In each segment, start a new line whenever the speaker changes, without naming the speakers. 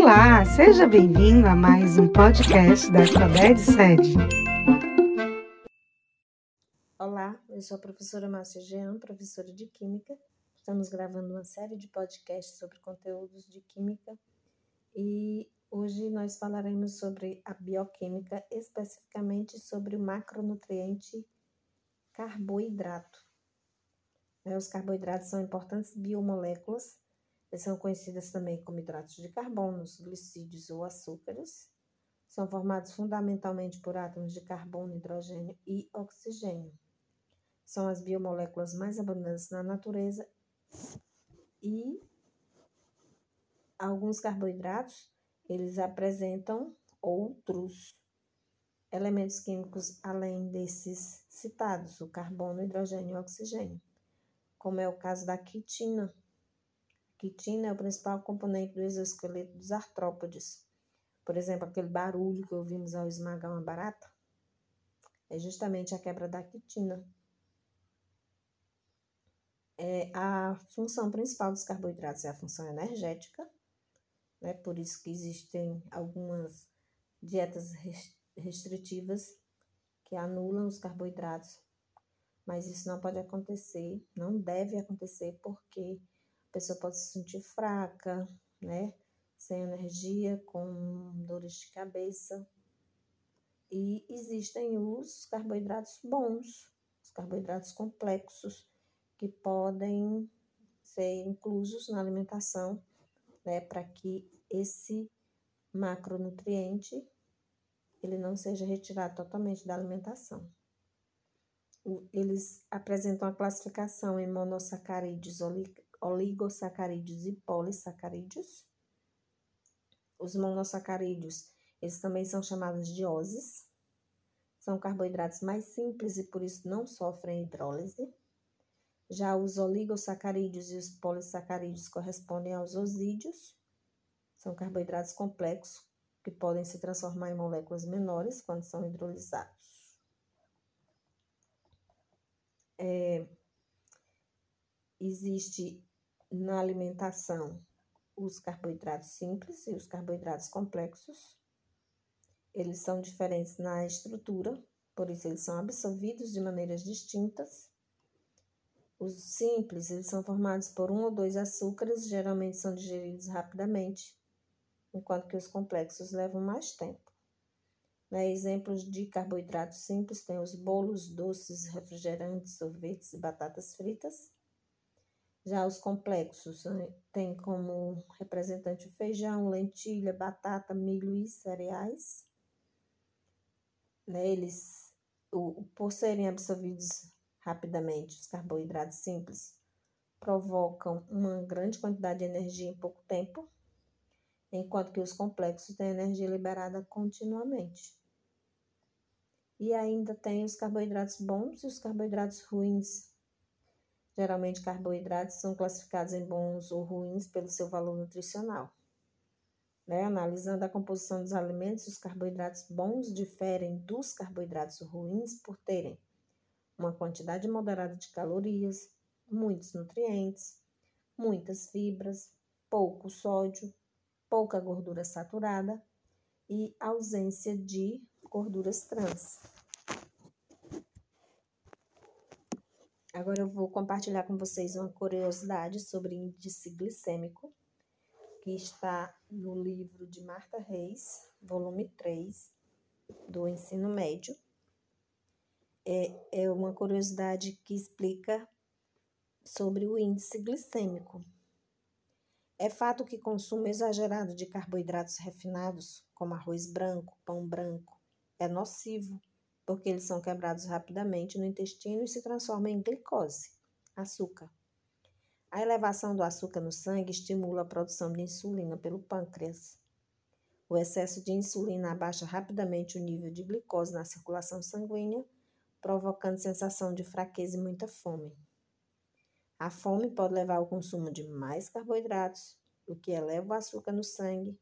Olá, seja bem-vindo a mais um podcast da Sabed Sede.
Olá, eu sou a professora Márcia Jean, professora de Química. Estamos gravando uma série de podcasts sobre conteúdos de Química e hoje nós falaremos sobre a bioquímica, especificamente sobre o macronutriente carboidrato. Né, os carboidratos são importantes biomoléculas são conhecidas também como hidratos de carbono, glicídios ou açúcares. São formados fundamentalmente por átomos de carbono, hidrogênio e oxigênio. São as biomoléculas mais abundantes na natureza e alguns carboidratos, eles apresentam outros elementos químicos além desses citados, o carbono, hidrogênio e oxigênio, como é o caso da quitina, Quitina é o principal componente do exoesqueleto dos artrópodes. Por exemplo, aquele barulho que ouvimos ao esmagar uma barata é justamente a quebra da quitina. É, a função principal dos carboidratos é a função energética, né? por isso que existem algumas dietas restritivas que anulam os carboidratos, mas isso não pode acontecer, não deve acontecer, porque a pessoa pode se sentir fraca, né? Sem energia, com dores de cabeça. E existem os carboidratos bons, os carboidratos complexos, que podem ser inclusos na alimentação, né, para que esse macronutriente ele não seja retirado totalmente da alimentação. Eles apresentam a classificação em monossacarídeos oligosacarídeos e polissacarídeos. Os monossacarídeos, eles também são chamados de oses. São carboidratos mais simples e por isso não sofrem hidrólise. Já os oligosacarídeos e os polissacarídeos correspondem aos osídeos. São carboidratos complexos que podem se transformar em moléculas menores quando são hidrolizados. É, existe na alimentação os carboidratos simples e os carboidratos complexos. Eles são diferentes na estrutura, por isso eles são absorvidos de maneiras distintas. Os simples, eles são formados por um ou dois açúcares, geralmente são digeridos rapidamente, enquanto que os complexos levam mais tempo. Né? Exemplos de carboidratos simples têm os bolos, doces, refrigerantes, sorvetes e batatas fritas. Já os complexos né, têm como representante o feijão, lentilha, batata, milho e cereais. Né, eles, o, por serem absorvidos rapidamente, os carboidratos simples provocam uma grande quantidade de energia em pouco tempo, enquanto que os complexos têm energia liberada continuamente. E ainda tem os carboidratos bons e os carboidratos ruins, Geralmente, carboidratos são classificados em bons ou ruins pelo seu valor nutricional. Né? Analisando a composição dos alimentos, os carboidratos bons diferem dos carboidratos ruins por terem uma quantidade moderada de calorias, muitos nutrientes, muitas fibras, pouco sódio, pouca gordura saturada e ausência de gorduras trans. Agora eu vou compartilhar com vocês uma curiosidade sobre índice glicêmico, que está no livro de Marta Reis, volume 3, do ensino médio. É, é uma curiosidade que explica sobre o índice glicêmico. É fato que consumo exagerado de carboidratos refinados, como arroz branco, pão branco, é nocivo porque eles são quebrados rapidamente no intestino e se transformam em glicose, açúcar. A elevação do açúcar no sangue estimula a produção de insulina pelo pâncreas. O excesso de insulina abaixa rapidamente o nível de glicose na circulação sanguínea, provocando sensação de fraqueza e muita fome. A fome pode levar ao consumo de mais carboidratos, o que eleva o açúcar no sangue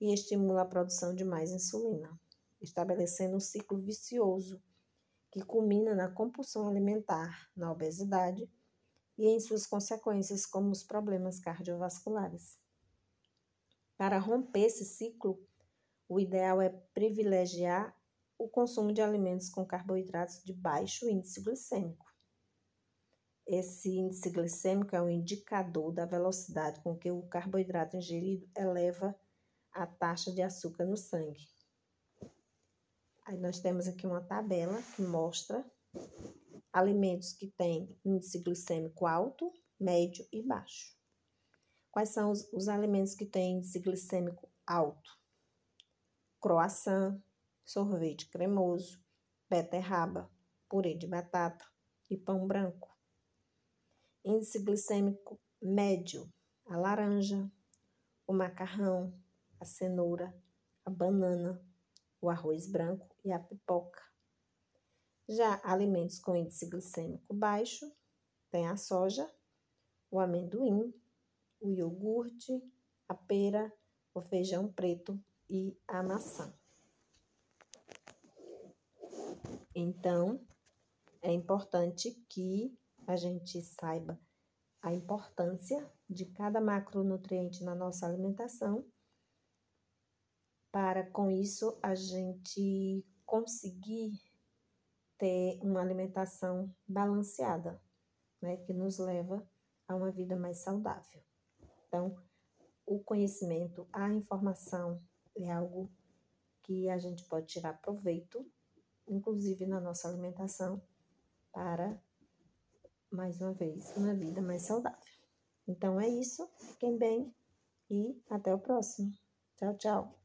e estimula a produção de mais insulina estabelecendo um ciclo vicioso que culmina na compulsão alimentar, na obesidade e em suas consequências, como os problemas cardiovasculares. Para romper esse ciclo, o ideal é privilegiar o consumo de alimentos com carboidratos de baixo índice glicêmico. Esse índice glicêmico é um indicador da velocidade com que o carboidrato ingerido eleva a taxa de açúcar no sangue. Aí nós temos aqui uma tabela que mostra alimentos que têm índice glicêmico alto, médio e baixo. Quais são os, os alimentos que têm índice glicêmico alto? Croissant, sorvete cremoso, beterraba, purê de batata e pão branco. Índice glicêmico médio, a laranja, o macarrão, a cenoura, a banana, o arroz branco e a pipoca. Já alimentos com índice glicêmico baixo, tem a soja, o amendoim, o iogurte, a pera, o feijão preto e a maçã. Então, é importante que a gente saiba a importância de cada macronutriente na nossa alimentação, para com isso a gente conseguir ter uma alimentação balanceada, né, que nos leva a uma vida mais saudável. Então, o conhecimento, a informação é algo que a gente pode tirar proveito, inclusive na nossa alimentação, para, mais uma vez, uma vida mais saudável. Então é isso, fiquem bem e até o próximo. Tchau, tchau.